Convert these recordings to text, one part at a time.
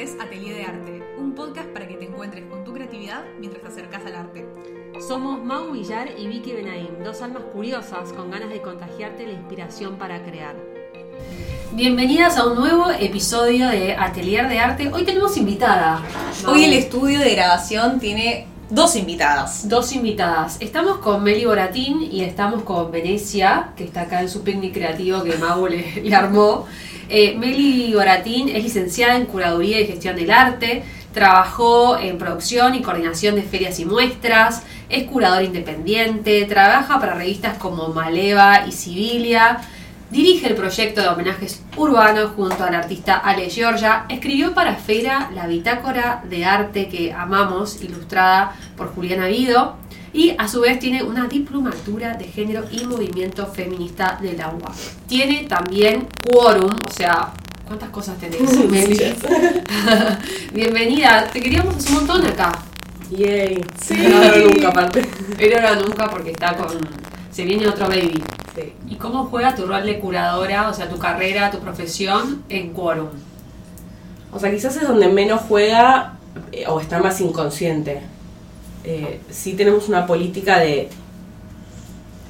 es Atelier de Arte, un podcast para que te encuentres con tu creatividad mientras te acercas al arte. Somos Mau Villar y Vicky Benaim, dos almas curiosas con ganas de contagiarte la inspiración para crear. Bienvenidas a un nuevo episodio de Atelier de Arte. Hoy tenemos invitada. Hoy el estudio de grabación tiene dos invitadas. Dos invitadas. Estamos con Meli Boratín y estamos con Venecia, que está acá en su picnic creativo que Mau le, le armó. Eh, Meli Boratín es licenciada en Curaduría y Gestión del Arte, trabajó en producción y coordinación de ferias y muestras, es curadora independiente, trabaja para revistas como Maleva y Sibilia, dirige el proyecto de homenajes urbanos junto al artista Ale Giorgia, escribió para Fera la bitácora de arte que amamos, ilustrada por Juliana Vido, y a su vez tiene una diplomatura de género y movimiento feminista del agua. Tiene también quórum, o sea, ¿cuántas cosas tenés? Bienvenida, te queríamos hacer un montón acá. Yay. Sí. No, no, nunca aparte. Ahora nunca porque está con... Se viene otro baby. Sí. ¿Y cómo juega tu rol de curadora, o sea, tu carrera, tu profesión en quórum? O sea, quizás es donde menos juega eh, o está más inconsciente. Eh, sí tenemos una política de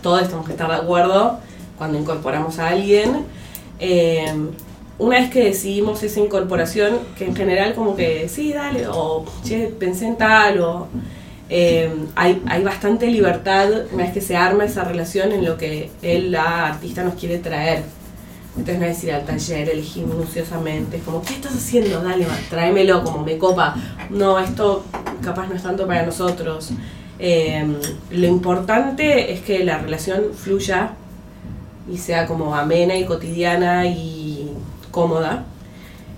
todos tenemos que estar de acuerdo cuando incorporamos a alguien. Eh, una vez que decidimos esa incorporación, que en general como que sí, dale, o che, pensé en tal, o eh, hay, hay bastante libertad una vez que se arma esa relación en lo que él, la artista, nos quiere traer. Entonces no es ir al taller, elegir minuciosamente, es como, ¿qué estás haciendo? Dale, va, tráemelo, como me copa. No, esto capaz no es tanto para nosotros. Eh, lo importante es que la relación fluya y sea como amena y cotidiana y cómoda.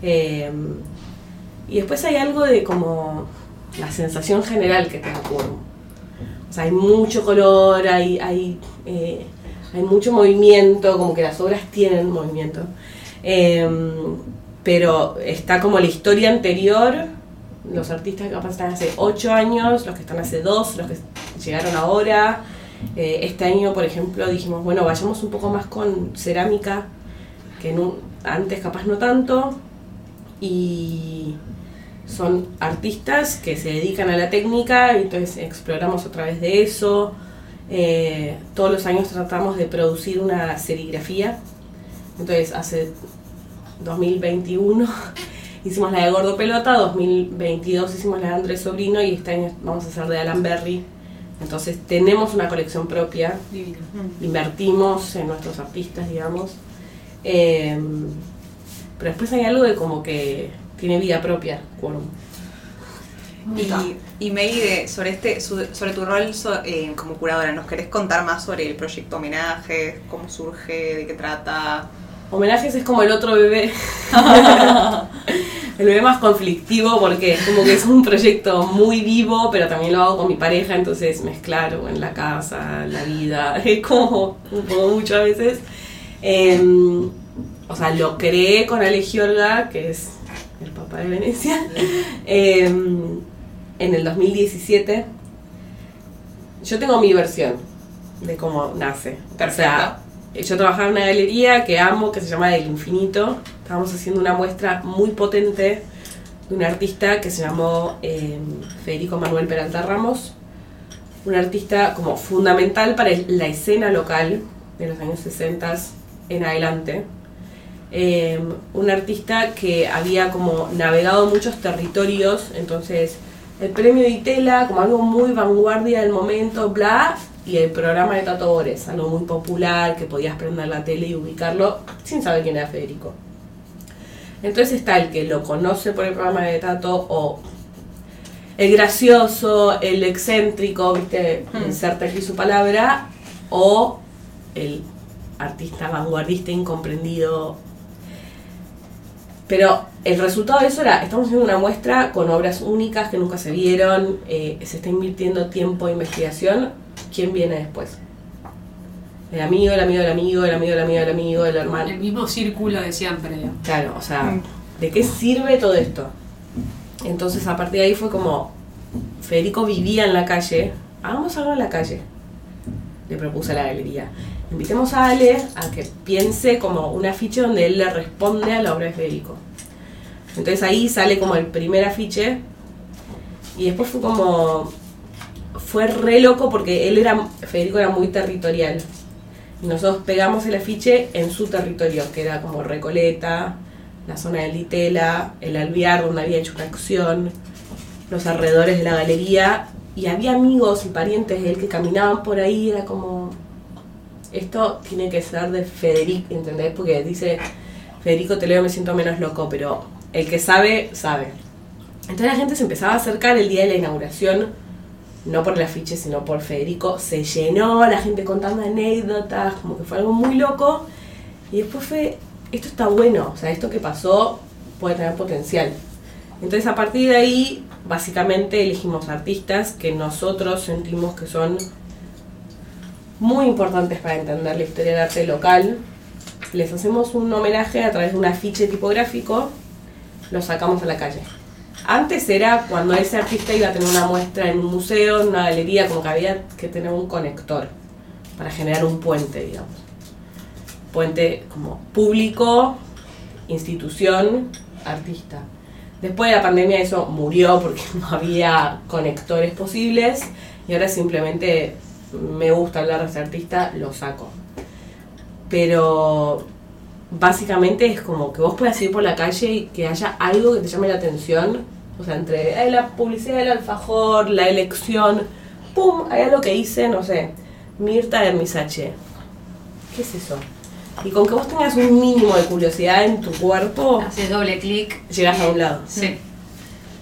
Eh, y después hay algo de como la sensación general que te Quorum. O sea, hay mucho color, hay, hay, eh, hay mucho movimiento, como que las obras tienen movimiento. Eh, pero está como la historia anterior, los artistas que están hace 8 años, los que están hace 2, los que llegaron ahora. Eh, este año, por ejemplo, dijimos, bueno, vayamos un poco más con cerámica, que antes capaz no tanto. Y son artistas que se dedican a la técnica, entonces exploramos a través de eso. Eh, todos los años tratamos de producir una serigrafía. Entonces, hace 2021 hicimos la de Gordo Pelota, 2022 hicimos la de Andrés Sobrino y este año vamos a hacer de Alan Berry. Entonces, tenemos una colección propia, Divino. invertimos en nuestros artistas, digamos. Eh, pero después hay algo de como que tiene vida propia, Quorum. Y, y Meli, de- sobre, este, sobre tu rol so- eh, como curadora, ¿nos querés contar más sobre el proyecto Homenaje? ¿Cómo surge? ¿De qué trata? Homenajes es como el otro bebé. el bebé más conflictivo porque es como que es un proyecto muy vivo, pero también lo hago con mi pareja, entonces mezclar en la casa, la vida, es como un poco mucho a veces. Em, o sea, lo creé con Ale Giorga, que es el papá de Venecia, em, en el 2017. Yo tengo mi versión de cómo nace. O sea, yo trabajaba en una galería que amo, que se llama El Infinito. Estábamos haciendo una muestra muy potente de un artista que se llamó eh, Federico Manuel Peralta Ramos. Un artista como fundamental para la escena local de los años 60 en adelante. Eh, un artista que había como navegado muchos territorios, entonces el premio de Itela como algo muy vanguardia del momento, bla, y el programa de Tato Bores, algo muy popular, que podías prender la tele y ubicarlo sin saber quién era Federico. Entonces está el que lo conoce por el programa de Tato o el gracioso, el excéntrico, viste, Hmm. inserta aquí su palabra, o el artista vanguardista incomprendido. Pero el resultado de eso era, estamos haciendo una muestra con obras únicas que nunca se vieron, eh, se está invirtiendo tiempo e investigación, ¿quién viene después? El amigo, el amigo del amigo, el amigo del amigo del amigo, el hermano. El mismo círculo de siempre. Claro, o sea, Mm. ¿de qué sirve todo esto? Entonces a partir de ahí fue como, Federico vivía en la calle, hagamos algo en la calle, le propuse a la galería. Invitemos a Ale a que piense como un afiche donde él le responde a la obra de Federico. Entonces ahí sale como el primer afiche. Y después fue como fue re loco porque él era Federico era muy territorial. Y nosotros pegamos el afiche en su territorio que era como Recoleta la zona de Litela el Alvear donde había hecho una acción los alrededores de la galería. Y había amigos y parientes de él que caminaban por ahí era como esto tiene que ser de Federico ¿entendés? porque dice Federico te leo me siento menos loco pero el que sabe sabe entonces la gente se empezaba a acercar el día de la inauguración, no por el afiche, sino por Federico. Se llenó, la gente contando anécdotas, como que fue algo muy loco. Y después fue, esto está bueno, o sea, esto que pasó puede tener potencial. Entonces a partir de ahí, básicamente elegimos artistas que nosotros sentimos que son muy importantes para entender la historia del arte local. Les hacemos un homenaje a través de un afiche tipográfico, lo sacamos a la calle. Antes era cuando ese artista iba a tener una muestra en un museo, en una galería, como que había que tener un conector para generar un puente, digamos. Puente como público, institución, artista. Después de la pandemia eso murió porque no había conectores posibles y ahora simplemente me gusta hablar de ese artista, lo saco. Pero básicamente es como que vos puedas ir por la calle y que haya algo que te llame la atención. O sea, entre la publicidad del alfajor, la elección, ¡pum! Hay algo que hice, no sé, Mirta de Misache. ¿Qué es eso? Y con que vos tengas un mínimo de curiosidad en tu cuerpo, Haces doble clic. llegas a un lado. Sí.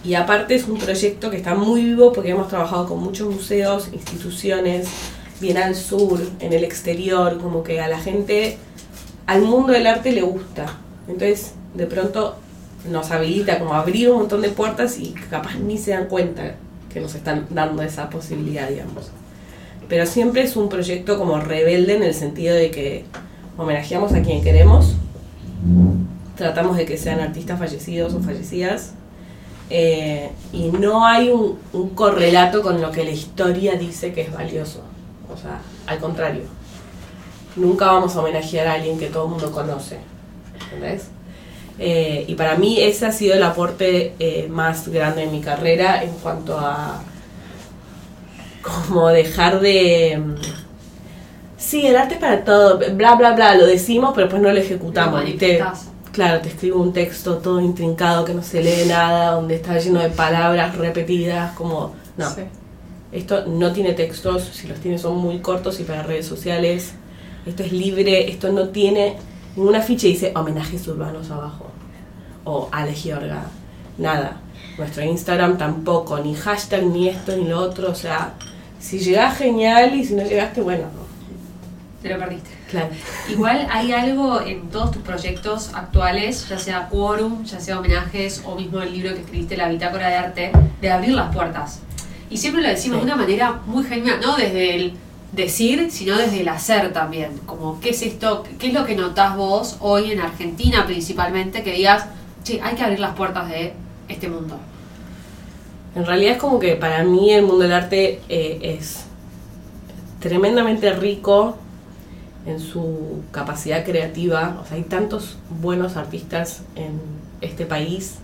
Y aparte es un proyecto que está muy vivo porque hemos trabajado con muchos museos, instituciones, bien al sur, en el exterior, como que a la gente, al mundo del arte le gusta. Entonces, de pronto nos habilita como abrir un montón de puertas y capaz ni se dan cuenta que nos están dando esa posibilidad, digamos. Pero siempre es un proyecto como rebelde en el sentido de que homenajeamos a quien queremos, tratamos de que sean artistas fallecidos o fallecidas, eh, y no hay un, un correlato con lo que la historia dice que es valioso. O sea, al contrario. Nunca vamos a homenajear a alguien que todo el mundo conoce. ¿Entendés? Eh, y para mí ese ha sido el aporte eh, más grande en mi carrera en cuanto a como dejar de... mm, Sí, el arte es para todo, bla, bla, bla, lo decimos, pero después no lo ejecutamos. ¿viste? manifestás. Claro, te escribo un texto todo intrincado que no se lee nada, donde está lleno de palabras repetidas, como... No, Sí. esto no tiene textos, si los tiene son muy cortos y para redes sociales. Esto es libre, esto no tiene ningún afiche dice homenajes urbanos abajo. O Ale Giorga. Nada. Nuestro Instagram tampoco, ni hashtag, ni esto, ni lo otro. O sea, si llegás genial y si no llegaste, bueno, no. Te lo perdiste. Claro. Igual hay algo en todos tus proyectos actuales, ya sea quórum, ya sea homenajes o mismo el libro que escribiste, La Bitácora de Arte, de abrir las puertas. Y siempre lo decimos Sí. de una manera muy genial, no desde el decir, sino desde el hacer también. Como, ¿qué es esto? ¿Qué es lo que notás vos hoy en Argentina principalmente? Que digas, che, hay que abrir las puertas de este mundo. En realidad es como que para mí el mundo del arte eh, es tremendamente rico en su capacidad creativa. O sea, hay tantos buenos artistas en este país.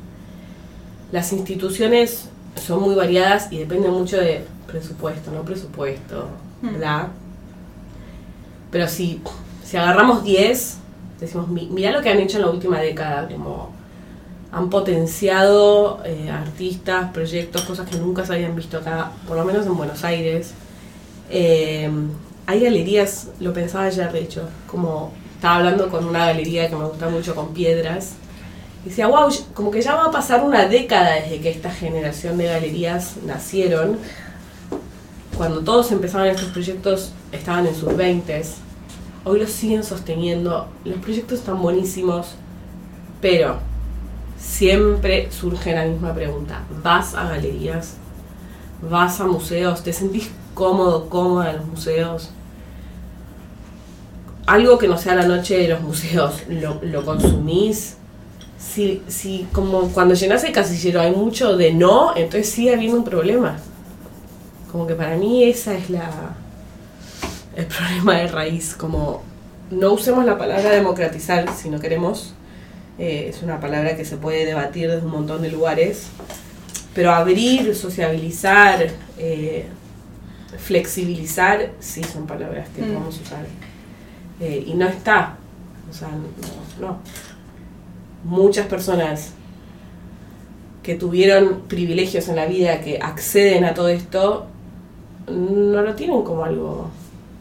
Las instituciones son muy variadas y dependen mucho de presupuesto, no presupuesto, Bla. Pero si, si agarramos 10, decimos, "Mi- mirá lo que han hecho en la última década, como han potenciado eh, artistas, proyectos, cosas que nunca se habían visto acá, por lo menos en Buenos Aires. Eh, hay galerías, lo pensaba ayer de hecho, como estaba hablando con una galería que me gusta mucho con piedras. Y decía, wow, como que ya va a pasar una década desde que esta generación de galerías nacieron. Cuando todos empezaban estos proyectos estaban en sus 20 Hoy los siguen sosteniendo. Los proyectos están buenísimos. Pero siempre surge la misma pregunta. ¿Vas a galerías? ¿Vas a museos? ¿Te sentís cómodo, cómoda en los museos? Algo que no sea la noche de los museos, ¿lo, lo consumís? Si, si como cuando llenas el casillero hay mucho de no, entonces sigue habiendo un problema. Como que para mí esa es la el problema de raíz, como no usemos la palabra democratizar si no queremos Eh, es una palabra que se puede debatir desde un montón de lugares. Pero abrir, sociabilizar, eh, flexibilizar, sí son palabras que Mm. podemos usar. Eh, y no está. O sea, no, no. Muchas personas que tuvieron privilegios en la vida, que acceden a todo esto, no lo tienen como algo.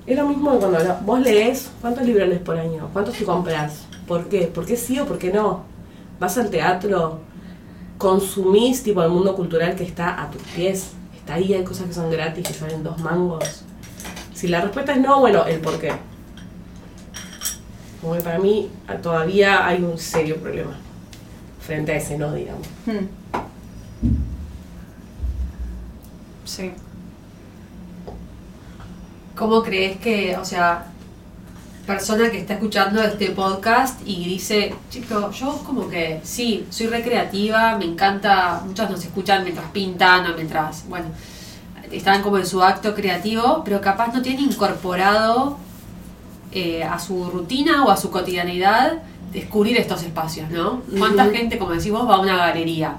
Es lo mismo que cuando vos lees, ¿cuántos libros lees por año? ¿Cuántos te compras? ¿Por qué? ¿Por qué sí o por qué no? ¿Vas al teatro? ¿Consumís tipo el mundo cultural que está a tus pies? ¿Está ahí? ¿Hay cosas que son gratis, que salen dos mangos? Si la respuesta es no, bueno, el por qué. Como que para mí todavía hay un serio problema frente a ese no, digamos. Hmm. Sí. ¿Cómo crees que, o sea, persona que está escuchando este podcast y dice, chico, yo como que sí, soy recreativa, me encanta, muchas nos escuchan mientras pintan o mientras, bueno, están como en su acto creativo, pero capaz no tienen incorporado eh, a su rutina o a su cotidianidad descubrir estos espacios, ¿no? ¿Cuánta gente, como decís vos, va a una galería?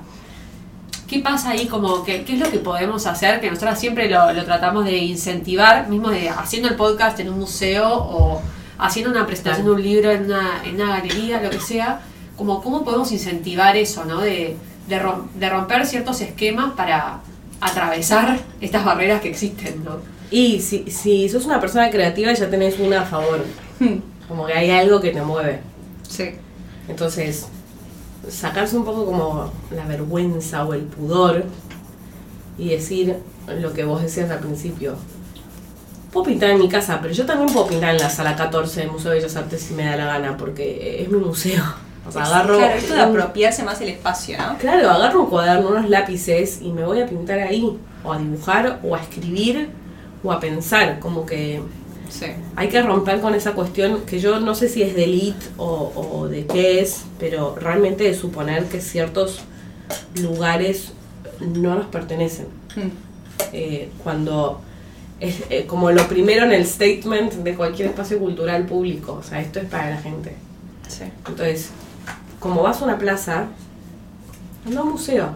¿Qué pasa ahí? Como que, ¿Qué es lo que podemos hacer? Que nosotros siempre lo, lo tratamos de incentivar, mismo de haciendo el podcast en un museo o haciendo una presentación de un libro en una, en una galería, lo que sea. Como cómo podemos incentivar eso, ¿no? De, de, rom- de romper ciertos esquemas para atravesar estas barreras que existen, ¿no? Y si, si sos una persona creativa ya tenés una a favor. Hmm. Como que hay algo que te mueve. Sí. Entonces, sacarse un poco como la vergüenza o el pudor y decir lo que vos decías al principio. Puedo pintar en mi casa, pero yo también puedo pintar en la sala 14 del Museo de Bellas Artes si me da la gana, porque es mi museo. O sea, agarro. Claro, esto de apropiarse más el espacio, ¿no? Claro, agarro un cuaderno, unos lápices y me voy a pintar ahí, o a dibujar, o a escribir, o a pensar, como que Sí. hay que romper con esa cuestión que yo no sé si es de elite o, o de qué es, pero realmente de suponer que ciertos lugares no nos pertenecen. Hmm. Eh, cuando es eh, como lo primero en el statement de cualquier espacio cultural público, o sea, esto es para la gente. Sí. Entonces, como vas a una plaza, anda a un museo.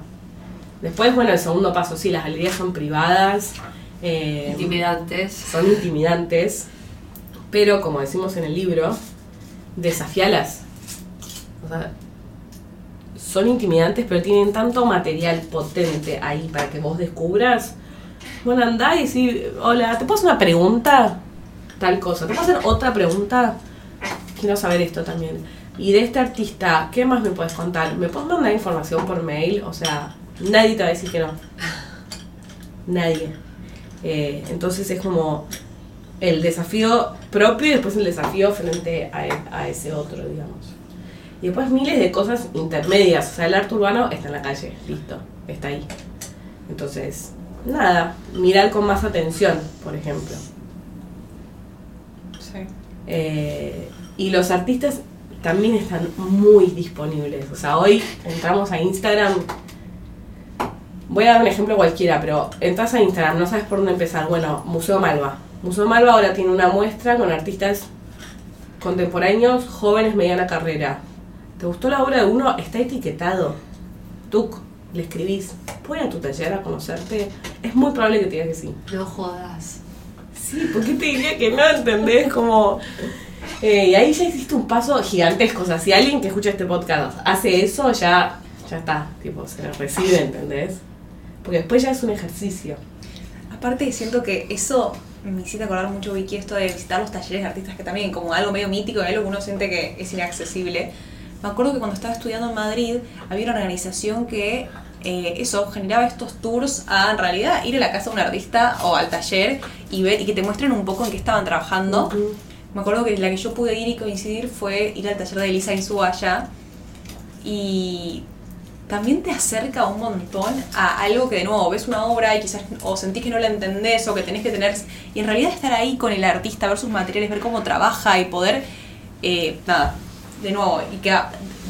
Después, bueno, el segundo paso, sí, las galerías son privadas, eh, Intimidantes. son intimidantes, pero como decimos en el libro, desafialas. O sea, son intimidantes, pero tienen tanto material potente ahí para que vos descubras. Bueno, andá y decís, hola, ¿te puedo hacer una pregunta? Tal cosa. ¿Te puedo hacer otra pregunta? Quiero saber esto también. Y de este artista, ¿qué más me puedes contar? ¿Me puedes mandar información por mail? O sea, nadie te va a decir que no. Nadie. Eh, entonces es como el desafío propio y después el desafío frente a, e- a ese otro, digamos. Y después miles de cosas intermedias. O sea, el arte urbano está en la calle, listo, está ahí. Entonces, nada, mirar con más atención, por ejemplo. Sí. Eh, y los artistas también están muy disponibles. O sea, hoy entramos a Instagram. Voy a dar un ejemplo cualquiera, pero entras a Instagram, no sabes por dónde empezar. Bueno, Museo Malva. Museo Malva ahora tiene una muestra con artistas contemporáneos, jóvenes, mediana carrera. ¿Te gustó la obra de uno? Está etiquetado. Tú le escribís, ¿puedo ir a tu taller a conocerte? Es muy probable que te diga que sí. No jodas. Sí, ¿por qué te diría que no? ¿Entendés? Como... eh, y ahí ya hiciste un paso gigantesco. O sea, si alguien que escucha este podcast hace eso, ya, ya está. Tipo, se lo recibe, ¿entendés? Porque después ya es un ejercicio. Aparte siento que eso me hiciste acordar mucho, Vicky, esto de visitar los talleres de artistas, que también como algo medio mítico, algo que uno siente que es inaccesible. Me acuerdo que cuando estaba estudiando en Madrid había una organización que eh, eso generaba estos tours a en realidad ir a la casa de un artista o al taller y ver y que te muestren un poco en qué estaban trabajando. Me acuerdo que la que yo pude ir y coincidir fue ir al taller de Elisa Insúa y también te acerca un montón a algo que de nuevo ves una obra y quizás o sentís que no la entendés o que tenés que tener y en realidad estar ahí con el artista, ver sus materiales, ver cómo trabaja y poder eh, nada, de nuevo y que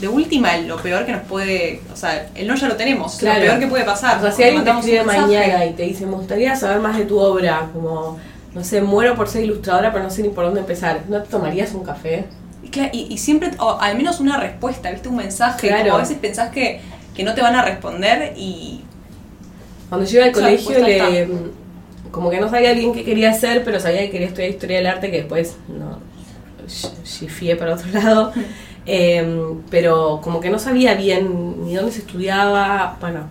de última lo peor que nos puede, o sea, el no ya lo tenemos, Claro. lo peor que puede pasar. O sea, si alguien te escribe mañana y te dice, me gustaría saber más de tu obra, como, no sé, muero por ser ilustradora, pero no sé ni por dónde empezar. ¿No te tomarías un café? Y, y siempre, o al menos una respuesta, ¿viste? Un mensaje. Claro. Como a veces pensás que, que no te van a responder y. Cuando yo iba al O sea, colegio, pues, le, como que no sabía bien qué quería hacer, pero sabía que quería estudiar historia del arte, que después no shifié para otro lado. Eh, pero como que no sabía bien ni dónde se estudiaba, bueno.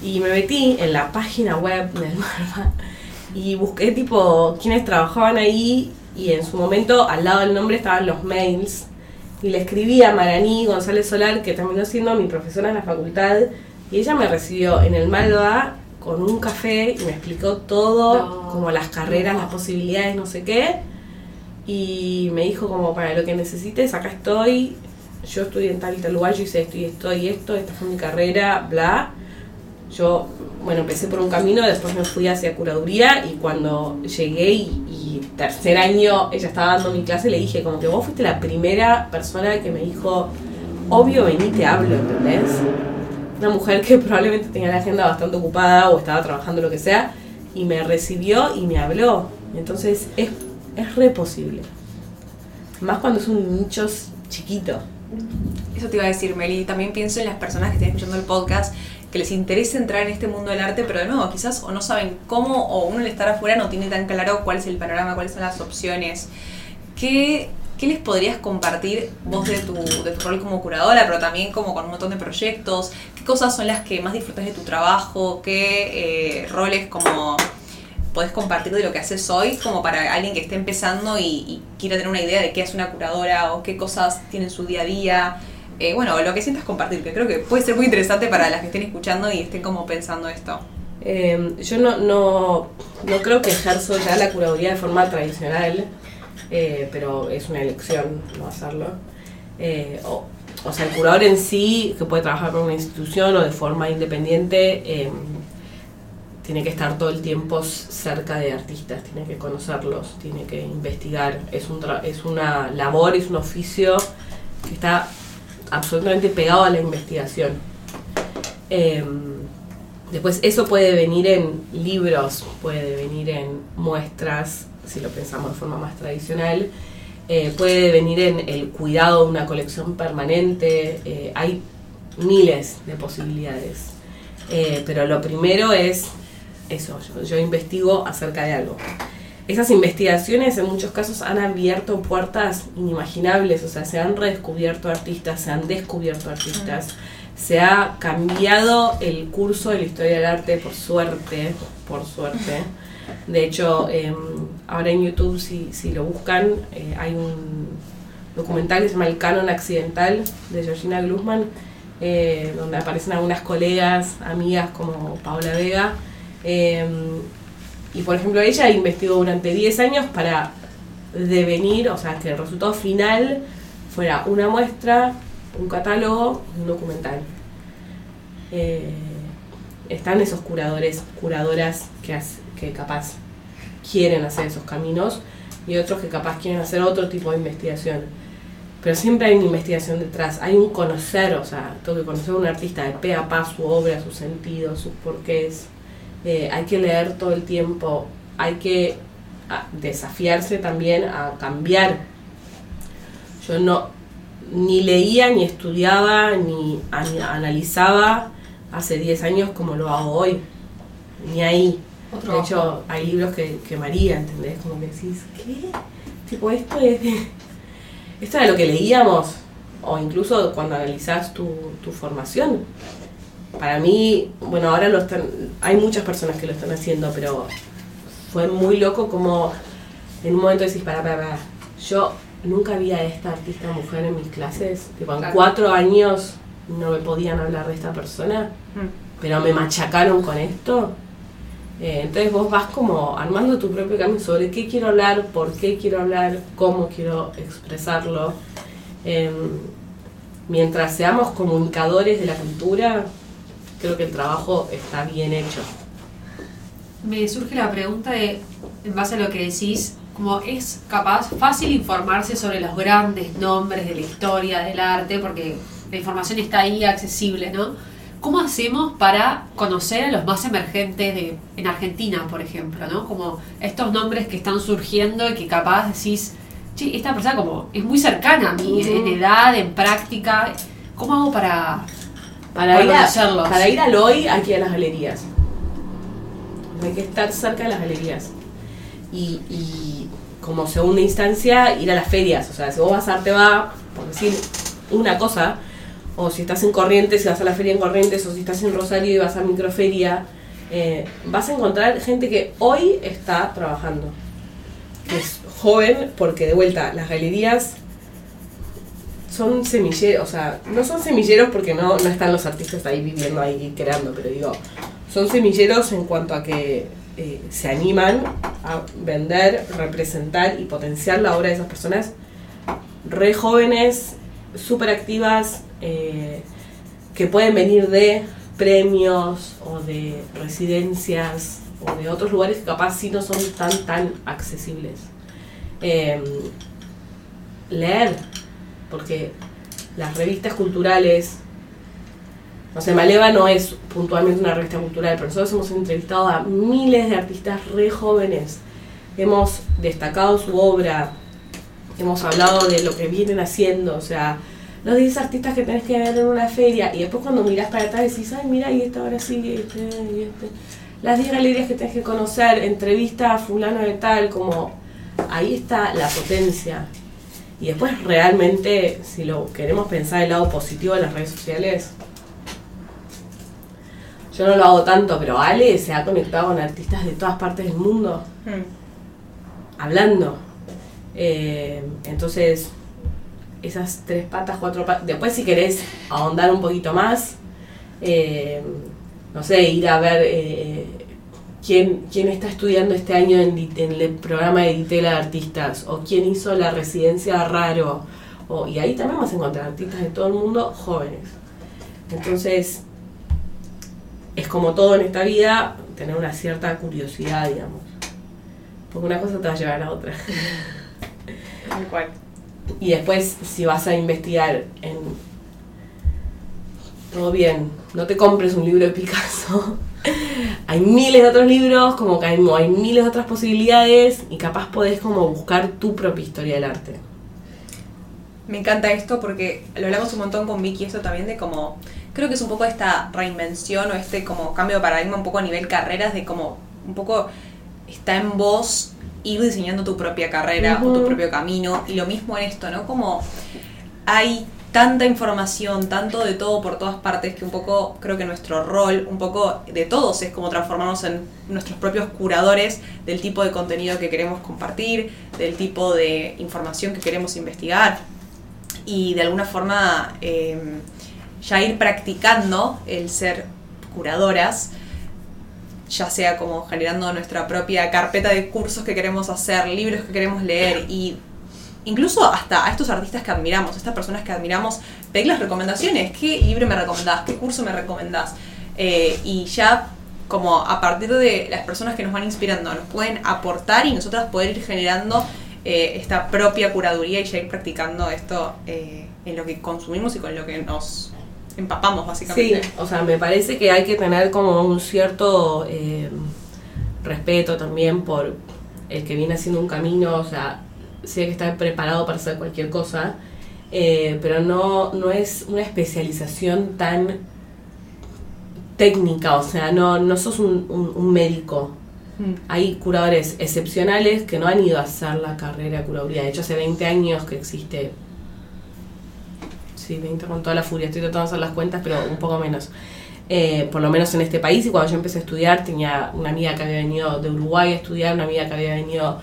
Y me metí en la página web del Marva y busqué tipo quiénes trabajaban ahí y en su momento al lado del nombre estaban los mails y le escribí a Maraní González Solar que terminó siendo mi profesora en la facultad y ella me recibió en el Malva con un café y me explicó todo, No. como las carreras, las posibilidades, no sé qué y me dijo como para lo que necesites, acá estoy, yo estudié en tal y tal lugar, yo hice esto y esto y esto, esta fue mi carrera, bla. Yo, bueno, empecé por un camino, después me fui hacia curaduría y cuando llegué y, y tercer año ella estaba dando mi clase, le dije como que vos fuiste la primera persona que me dijo, obvio, vení, te hablo, ¿entendés? Una mujer que probablemente tenía la agenda bastante ocupada o estaba trabajando lo que sea y me recibió y me habló. Entonces es, es re posible. Más cuando es un nicho chiquito. Eso te iba a decir, Meli. También pienso en las personas que estén escuchando el podcast que les interesa entrar en este mundo del arte, pero de nuevo, quizás o no saben cómo, o uno al estar afuera no tiene tan claro cuál es el panorama, cuáles son las opciones. ¿Qué, qué les podrías compartir vos de tu, de tu rol como curadora, pero también como con un montón de proyectos? ¿Qué cosas son las que más disfrutas de tu trabajo? ¿Qué eh, roles como podés compartir de lo que haces hoy como para alguien que esté empezando y, y quiera tener una idea de qué es una curadora o qué cosas tiene en su día a día? Eh, bueno, lo que sientas compartir, que creo que puede ser muy interesante para las que estén escuchando y estén como pensando esto. Eh, yo no, no, no creo que ejerzo ya la curaduría de forma tradicional, eh, pero es una elección no hacerlo. O, sea, el curador en sí, que puede trabajar para una institución o de forma independiente, tiene que estar todo el tiempo cerca de artistas, tiene que conocerlos, tiene que investigar. Es, un es una labor, es un oficio que está absolutamente pegado a la investigación. Eh, después eso puede venir en libros, puede venir en muestras, si lo pensamos de forma más tradicional, eh, puede venir en el cuidado de una colección permanente, eh, hay miles de posibilidades. Eh, pero lo primero es eso, yo investigo acerca de algo. Esas investigaciones en muchos casos han abierto puertas inimaginables, o sea, se han redescubierto artistas, se han descubierto artistas, se ha cambiado el curso de la historia del arte por suerte, por suerte. De hecho, eh, ahora en YouTube, si, si lo buscan, eh, hay un documental que se llama El Canon Accidental de Georgina Glusman, eh, donde aparecen algunas colegas, amigas como Paola Vega. Y por ejemplo, ella investigó durante 10 años para devenir, o sea, que el resultado final fuera una muestra, un catálogo y un documental. Eh, están esos curadores, curadoras que, que capaz quieren hacer esos caminos y otros que capaz quieren hacer otro tipo de investigación. Pero siempre hay una investigación detrás, hay un conocer, o sea, tengo que conocer a un artista de pe a pa, su obra, sus sentidos, sus porqués. Eh, hay que leer todo el tiempo, hay que ah, desafiarse también a cambiar. Yo no ni leía, ni estudiaba, ni an- analizaba hace 10 años como lo hago hoy. Ni ahí. Otro de ojo. hecho, hay libros que, que María, ¿entendés? Como que decís, ¿qué? Tipo, esto es de, esto era lo que leíamos. O incluso cuando analizás tu, tu formación. Para mí, bueno, ahora lo están, hay muchas personas que lo están haciendo, pero fue muy loco como en un momento decís, para, para, para, yo nunca vi a esta artista mujer en mis clases, tipo en Claro. cuatro años no me podían hablar de esta persona, pero me machacaron con esto. Eh, entonces vos vas como armando tu propio camino sobre qué quiero hablar, por qué quiero hablar, cómo quiero expresarlo. Em, mientras seamos comunicadores de la cultura, creo que el trabajo está bien hecho. Me surge la pregunta de, en base a lo que decís, como es capaz fácil informarse sobre los grandes nombres de la historia del arte, porque la información está ahí accesible, ¿no? ¿Cómo hacemos para conocer a los más emergentes de, en Argentina, por ejemplo, ¿no? Como estos nombres que están surgiendo y que capaz decís, che, esta persona como es muy cercana a mí, en edad, en práctica, ¿cómo hago para, Para, Para ir a, para ir al hoy aquí a las galerías. Hay que estar cerca de las galerías. Y, y como segunda instancia, ir a las ferias. O sea, si vos vas a Arte va, por decir una cosa, o si estás en Corrientes y vas a la feria en Corrientes, o si estás en Rosario y vas a Microferia, eh, vas a encontrar gente que hoy está trabajando. Que es joven, porque de vuelta, las galerías son semilleros, o sea, no son semilleros porque no, no están los artistas ahí viviendo, ahí creando, pero digo, son semilleros en cuanto a que eh, se animan a vender, representar y potenciar la obra de esas personas re jóvenes, súper activas, eh, que pueden venir de premios o de residencias o de otros lugares que capaz sí no son tan, tan accesibles. Eh, leer, porque las revistas culturales, no sé, Maleva no es puntualmente una revista cultural, pero nosotros hemos entrevistado a miles de artistas re jóvenes, hemos destacado su obra, hemos hablado de lo que vienen haciendo, o sea, los 10 artistas que tenés que ver en una feria, y después cuando mirás para atrás decís, ay, mira, y esta ahora sigue, este, y este. Las 10 galerías que tenés que conocer, entrevista a fulano de tal, como ahí está la potencia. Y después realmente, si lo queremos pensar el lado positivo de las redes sociales, yo no lo hago tanto, pero Ale se ha conectado con artistas de todas partes del mundo, Mm. hablando. Eh, entonces, esas tres patas, cuatro patas. Después, si querés ahondar un poquito más, eh, no sé, ir a ver eh, quién, quién está estudiando este año en, el programa de Ditela de Artistas, o quién hizo la residencia Raro. O, y ahí también vas a encontrar artistas de todo el mundo jóvenes. Entonces, es como todo en esta vida, tener una cierta curiosidad, digamos. Porque una cosa te va a llevar a otra. Tal cual. Y después, si vas a investigar en. Todo bien, no te compres un libro de Picasso. Hay miles de otros libros, como que hay, hay miles de otras posibilidades y capaz podés como buscar tu propia historia del arte. Me encanta esto porque lo hablamos un montón con Vicky, esto también de como, creo que es un poco esta reinvención o este como cambio de paradigma un poco a nivel carreras, de como un poco está en vos ir diseñando tu propia carrera o tu propio camino y lo mismo en esto, ¿no? Como hay tanta información, tanto de todo por todas partes, que un poco creo que nuestro rol, un poco de todos, es como transformarnos en nuestros propios curadores del tipo de contenido que queremos compartir, del tipo de información que queremos investigar. Y de alguna forma eh, ya ir practicando el ser curadoras, ya sea como generando nuestra propia carpeta de cursos que queremos hacer, libros que queremos leer y incluso hasta a estos artistas que admiramos, a estas personas que admiramos, pedirles recomendaciones, qué libro me recomendás, qué curso me recomendás Eh, y ya como a partir de las personas que nos van inspirando nos pueden aportar y nosotras poder ir generando eh, esta propia curaduría y ya ir practicando esto eh, en lo que consumimos y con lo que nos empapamos Sí, básicamente. o sea, me parece que hay que tener como un cierto eh, respeto también por el que viene haciendo un camino, o sea, sí hay que estar preparado para hacer cualquier cosa, eh, pero no, no es una especialización tan técnica, o sea, no, no sos un, un- un médico. Mm. Hay curadores excepcionales que no han ido a hacer la carrera de curaduría. De hecho, hace 20 años que existe. Sí, 20 con toda la furia. Estoy tratando de hacer las cuentas, pero un poco menos. Eh, por lo menos en este país. Y cuando yo empecé a estudiar, tenía una amiga que había venido de Uruguay a estudiar, una amiga que había venido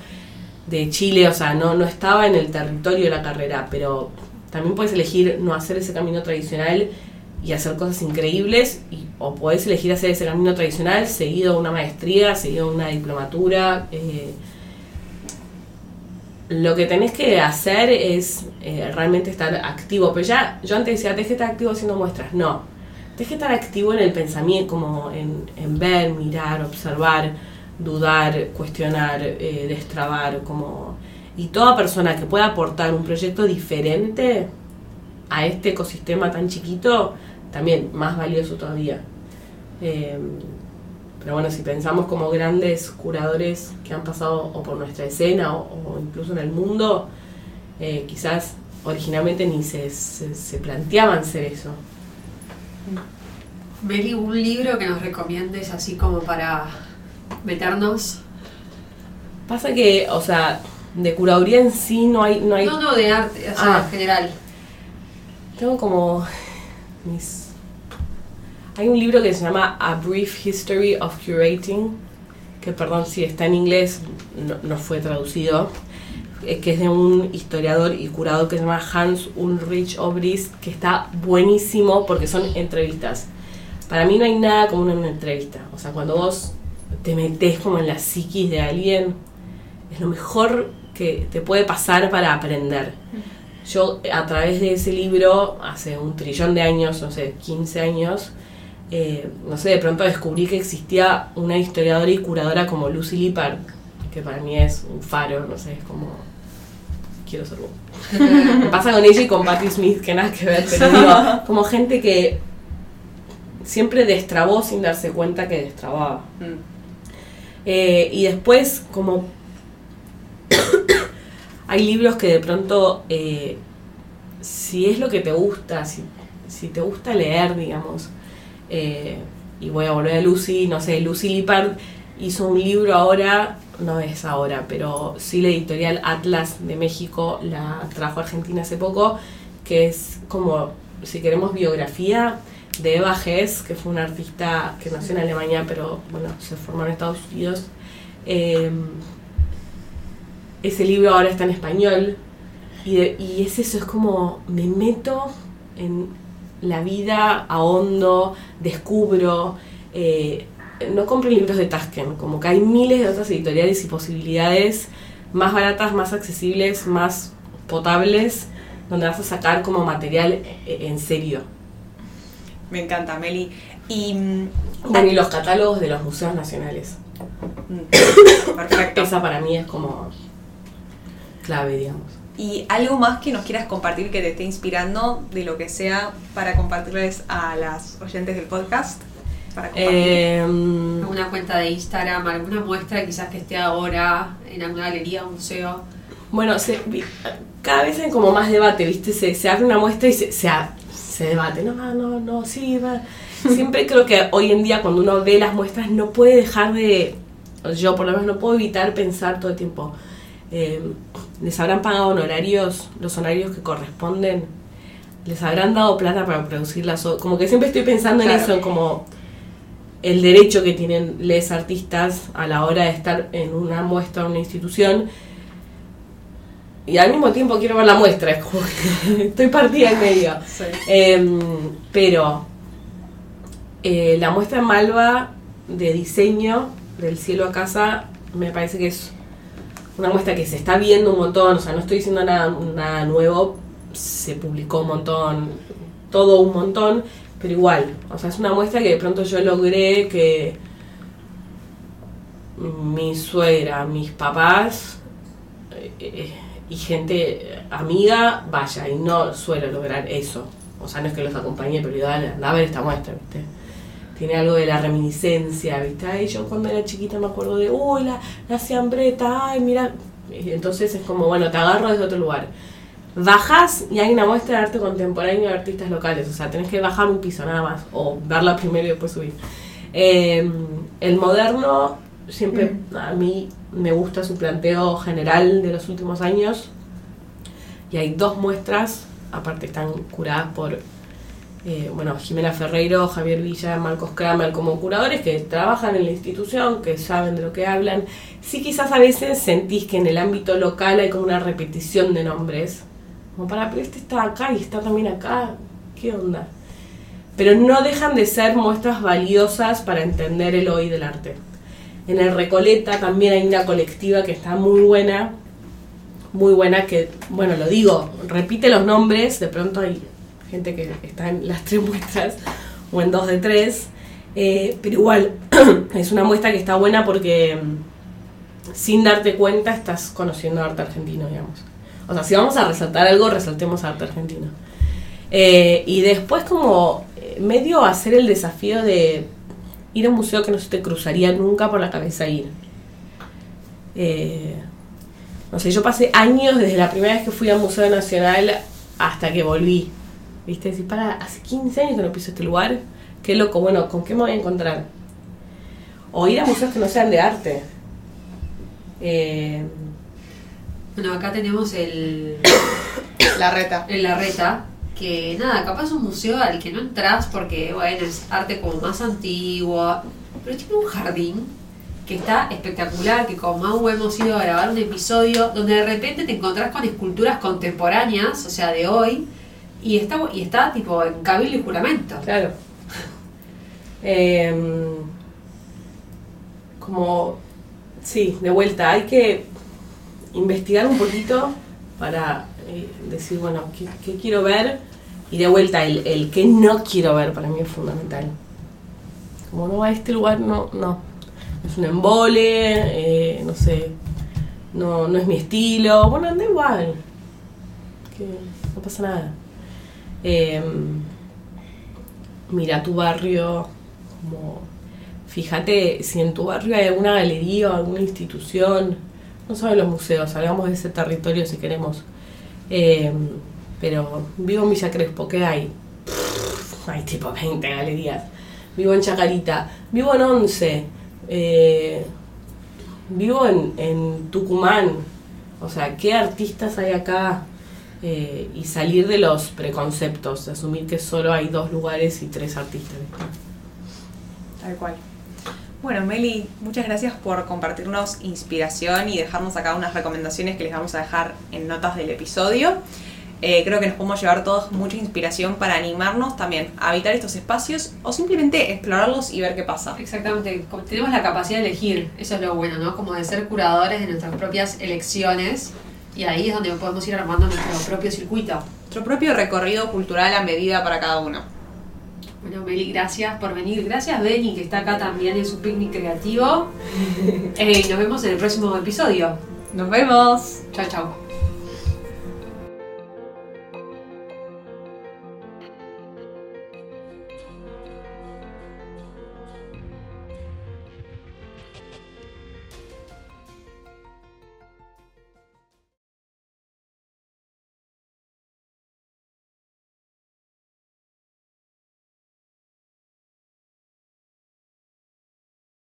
de Chile. O sea, no, no estaba en el territorio de la carrera, pero también puedes elegir no hacer ese camino tradicional y hacer cosas increíbles, y, o podés elegir hacer ese camino tradicional seguido una maestría, seguido una diplomatura. eh, lo que tenés que hacer es eh, realmente estar activo. Pero ya, yo antes decía, tenés que estar activo haciendo muestras. No. Tenés que estar activo en el pensamiento, como en, en ver, mirar, observar, dudar, cuestionar, eh, destrabar, como... Y toda persona que pueda aportar un proyecto diferente a este ecosistema tan chiquito, también más valioso todavía. Eh, pero bueno, si pensamos como grandes curadores que han pasado o por nuestra escena o, incluso en el mundo, eh, quizás originalmente ni se, se, se planteaban ser eso. Meli, un libro que nos recomiendes así como para meternos. Pasa que, o sea, de curaduría en sí no hay... No, hay, No, no, de arte, o sea, Ah. en general. Tengo como mis... Hay un libro que se llama A Brief History of Curating, que perdón si está en inglés, no, no fue traducido, eh, que es de un historiador y curador que se llama Hans Ulrich Obrist, que está buenísimo porque son entrevistas. Para mí no hay nada como una entrevista. O sea, cuando vos te metes como en la psiquis de alguien, es lo mejor que te puede pasar para aprender. Yo a través de ese libro, hace un trillón de años, no sé, 15 años, eh, no sé, de pronto descubrí que existía una historiadora y curadora como Lucy Lippard, que para mí es un faro, no sé, es como... Quiero ser. Me pasa con ella y con Patti Smith, que nada que ver, pero digo, como gente que siempre destrabó sin darse cuenta que destrababa. Mm. Eh, y después, como hay libros que de pronto, eh, si es lo que te gusta, si, si te gusta leer, digamos, eh, y voy a volver a Lucy, no sé, Lucy Lippard hizo un libro ahora, no es ahora, pero sí la editorial Atlas de México la trajo Argentina hace poco, que es como, si queremos biografía, de Eva Hess, que fue una artista que nació en Alemania, pero bueno, se formó en Estados Unidos. Eh, ese libro ahora está en español y, de- y es eso, es como me meto en la vida, ahondo, descubro. eh, no compren libros de Tasken, como que hay miles de otras editoriales y posibilidades más baratas, más accesibles, más potables, donde vas a sacar como material eh, en serio. Me encanta, Meli. Y. mm, Bueno, y los catálogos de los museos nacionales. mm, Perfecto. Esa para mí es como clave, digamos. ¿Y algo más que nos quieras compartir que te esté inspirando de lo que sea para compartirles a las oyentes del podcast? Para compartir. Eh, Alguna cuenta de Instagram, alguna muestra quizás que esté ahora en alguna galería o museo. bueno, se- cada vez hay como más debate, ¿viste? Se, se abre una muestra y se, se, se debate. No, no, no, sí, va. Siempre creo que hoy en día cuando uno ve las muestras no puede dejar de... Yo por lo menos no puedo evitar pensar todo el tiempo. eh, ¿Les habrán pagado honorarios, los honorarios que corresponden? ¿Les habrán dado plata para producir las obras? Como que siempre estoy pensando en eso, en como el derecho que tienen les artistas a la hora de estar en una muestra o una institución. Y al mismo tiempo quiero ver la muestra, es como que estoy partida en medio. Sí. Em, pero eh, la muestra en Malva de diseño del cielo a casa me parece que es una muestra que se está viendo un montón, o sea, no estoy diciendo nada, nada nuevo, se publicó un montón, todo un montón, pero igual, o sea, es una muestra que de pronto yo logré que mi suegra, mis papás eh, y gente amiga vaya, y no suelo lograr eso. O sea, no es que los acompañe, pero digo, dale, anda a ver esta muestra, ¿viste? Tiene algo de la reminiscencia, ¿viste? Ay, yo cuando era chiquita me acuerdo de, uy, la, la siambreta, ay, mira. Y entonces es como, bueno, te agarro desde otro lugar. Bajas y hay una muestra de arte contemporáneo de artistas locales, o sea, tenés que bajar un piso nada más, o verla primero y después subir. Eh, el moderno, siempre a mí me gusta su planteo general de los últimos años, y hay dos muestras, aparte están curadas por eh, bueno, Jimena Ferreiro, Javier Villa, Marcos Kramer como curadores que trabajan en la institución, que saben de lo que hablan. Sí quizás a veces sentís que en el ámbito local hay como una repetición de nombres. Como para, pero este está acá y está también acá. ¿Qué onda? Pero no dejan de ser muestras valiosas para entender el hoy del arte. En el Recoleta también hay una colectiva que está muy buena, muy buena que, bueno, lo digo, repite los nombres, de pronto hay gente que está en las tres muestras o en dos de tres, eh, pero igual es una muestra que está buena porque mm, sin darte cuenta estás conociendo arte argentino, digamos. O sea, si vamos a resaltar algo, resaltemos arte argentino. Eh, y después como eh, medio hacer el desafío de ir a un museo que no se te cruzaría nunca por la cabeza ir. Eh, no sé, yo pasé años desde la primera vez que fui al Museo Nacional hasta que volví. ¿Viste? Si para, hace 15 años que no piso este lugar. Qué loco, bueno, ¿con qué me voy a encontrar? O ir a museos que no sean de arte. Eh, Bueno, acá tenemos el, La reta. el Larreta, que nada, capaz un museo al que no entras porque, bueno, es arte como más antiguo, pero tiene un jardín que está espectacular, que con Mau hemos ido a grabar un episodio donde de repente te encontrás con esculturas contemporáneas, o sea, de hoy, y está, y está tipo en cabildo y juramento. Claro. Em, como, sí, de vuelta, hay que investigar un poquito para eh, decir, bueno, ¿qué, qué quiero ver? Y de vuelta, el, el que no quiero ver para mí es fundamental. Como no a este lugar, no, no. Es un embole, eh, no sé, no, no es mi estilo. Bueno, da igual. Que no pasa nada. Em, mira tu barrio, como fíjate si en tu barrio hay alguna galería o alguna institución, no solo los museos, hablamos de ese territorio si queremos. Eh, pero vivo en Villa Crespo, ¿qué hay? Hay tipo 20 galerías. Vivo en Chacarita, vivo en Once, eh, vivo en, en Tucumán. O sea, ¿qué artistas hay acá? Eh, y salir de los preconceptos, asumir que solo hay dos lugares y tres artistas. Tal cual. Bueno, Meli, muchas gracias por compartirnos inspiración y dejarnos acá unas recomendaciones que les vamos a dejar en notas del episodio. Eh, creo que nos podemos llevar todos mucha inspiración para animarnos también a habitar estos espacios o simplemente explorarlos y ver qué pasa. Exactamente, como tenemos la capacidad de elegir, eso es lo bueno, ¿no? Como de ser curadores de nuestras propias elecciones y ahí es donde podemos ir armando nuestro propio circuito. Nuestro propio recorrido cultural a medida para cada uno. Bueno, Meli, gracias por venir. Gracias, Benny, que está acá también en su picnic creativo. Eh, nos vemos en el próximo episodio. Nos vemos. Chao, chao.